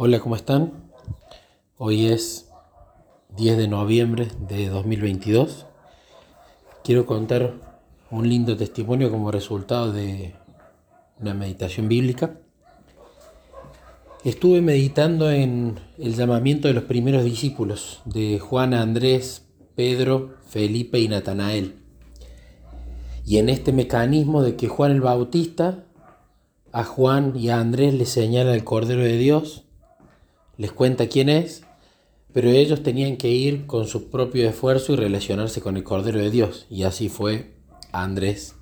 Hola, ¿cómo están? Hoy es 10 de noviembre de 2022. Quiero contar un lindo testimonio como resultado de una meditación bíblica. Estuve meditando en el llamamiento de los primeros discípulos, de Juan, Andrés, Pedro, Felipe y Natanael. Y en este mecanismo de que Juan el Bautista a Juan y a Andrés le señala el Cordero de Dios, les cuenta quién es, pero ellos tenían que ir con su propio esfuerzo y relacionarse con el Cordero de Dios. Y así fue Andrés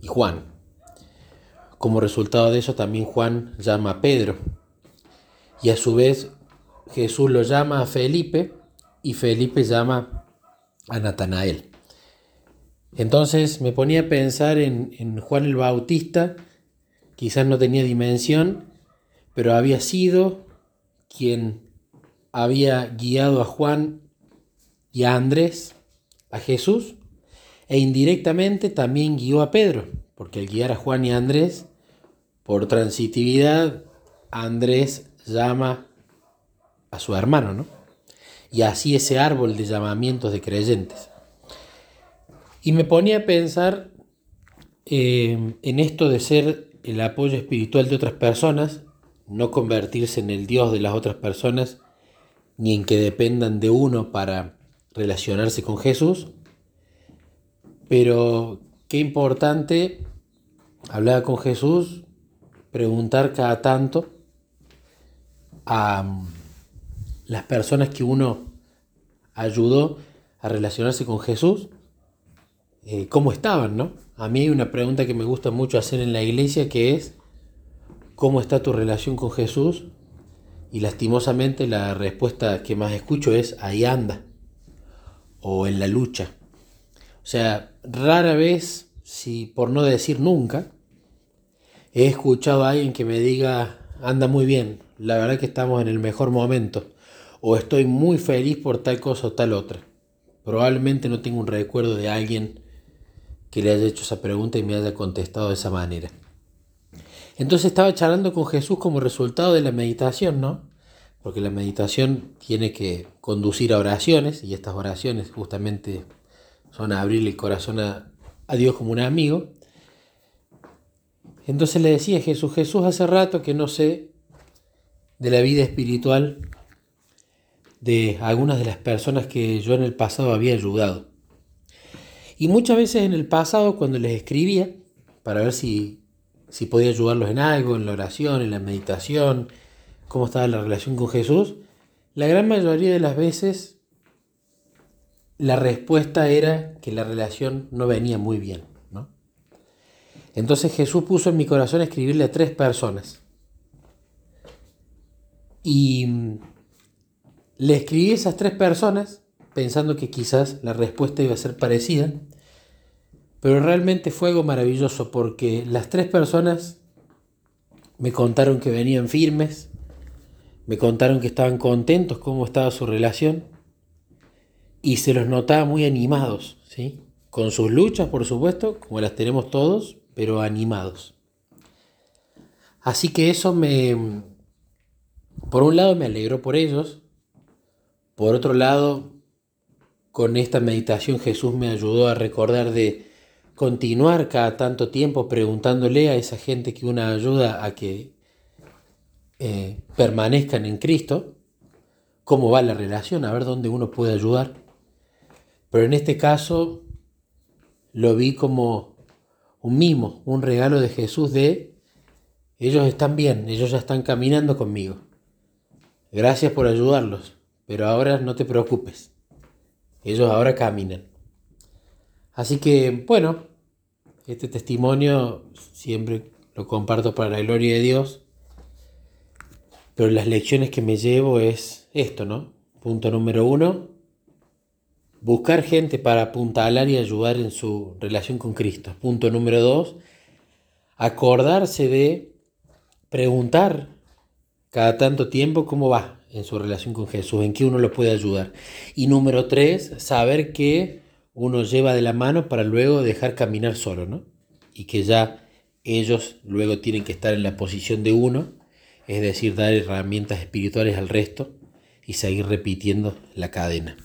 y Juan. Como resultado de eso también Juan llama a Pedro. Y a su vez Jesús lo llama a Felipe y Felipe llama a Natanael. Entonces me ponía a pensar en, en Juan el Bautista, quizás no tenía dimensión, pero había sido quien había guiado a Juan y a Andrés a Jesús, e indirectamente también guió a Pedro, porque al guiar a Juan y a Andrés, por transitividad, Andrés llama a su hermano, ¿no? Y así ese árbol de llamamientos de creyentes. Y me ponía a pensar eh, en esto de ser el apoyo espiritual de otras personas no convertirse en el Dios de las otras personas, ni en que dependan de uno para relacionarse con Jesús. Pero qué importante hablar con Jesús, preguntar cada tanto a mm, las personas que uno ayudó a relacionarse con Jesús, eh, cómo estaban, ¿no? A mí hay una pregunta que me gusta mucho hacer en la iglesia que es, ¿Cómo está tu relación con Jesús? Y lastimosamente la respuesta que más escucho es ahí anda o en la lucha. O sea, rara vez, si por no decir nunca, he escuchado a alguien que me diga anda muy bien, la verdad que estamos en el mejor momento o estoy muy feliz por tal cosa o tal otra. Probablemente no tengo un recuerdo de alguien que le haya hecho esa pregunta y me haya contestado de esa manera. Entonces estaba charlando con Jesús como resultado de la meditación, ¿no? Porque la meditación tiene que conducir a oraciones y estas oraciones justamente son abrirle el corazón a, Dios como un amigo. Entonces le decía a Jesús, Jesús hace rato que no sé de la vida espiritual de algunas de las personas que yo en el pasado había ayudado. Y muchas veces en el pasado cuando les escribía, para ver si si podía ayudarlos en algo, en la oración, en la meditación, cómo estaba la relación con Jesús, la gran mayoría de las veces la respuesta era que la relación no venía muy bien. ¿no? Entonces Jesús puso en mi corazón escribirle a tres personas. Y le escribí a esas tres personas pensando que quizás la respuesta iba a ser parecida. Pero realmente fue algo maravilloso porque las tres personas me contaron que venían firmes, me contaron que estaban contentos cómo estaba su relación y se los notaba muy animados, ¿sí? Con sus luchas, por supuesto, como las tenemos todos, pero animados. Así que eso me, por un lado me alegró por ellos, por otro lado, con esta meditación Jesús me ayudó a recordar de continuar cada tanto tiempo preguntándole a esa gente que una ayuda a que eh, permanezcan en Cristo, cómo va la relación, a ver dónde uno puede ayudar. Pero en este caso lo vi como un mimo, un regalo de Jesús de ellos están bien, ellos ya están caminando conmigo. Gracias por ayudarlos, pero ahora no te preocupes. Ellos ahora caminan. Así que, bueno, este testimonio siempre lo comparto para la gloria de Dios, pero las lecciones que me llevo es esto, ¿no? Punto número uno, buscar gente para apuntalar y ayudar en su relación con Cristo. Punto número dos, acordarse de preguntar cada tanto tiempo cómo va en su relación con Jesús, en qué uno lo puede ayudar. Y número tres, saber que uno lleva de la mano para luego dejar caminar solo, ¿no? Y que ya ellos luego tienen que estar en la posición de uno es decir, dar herramientas espirituales al resto y seguir repitiendo la cadena.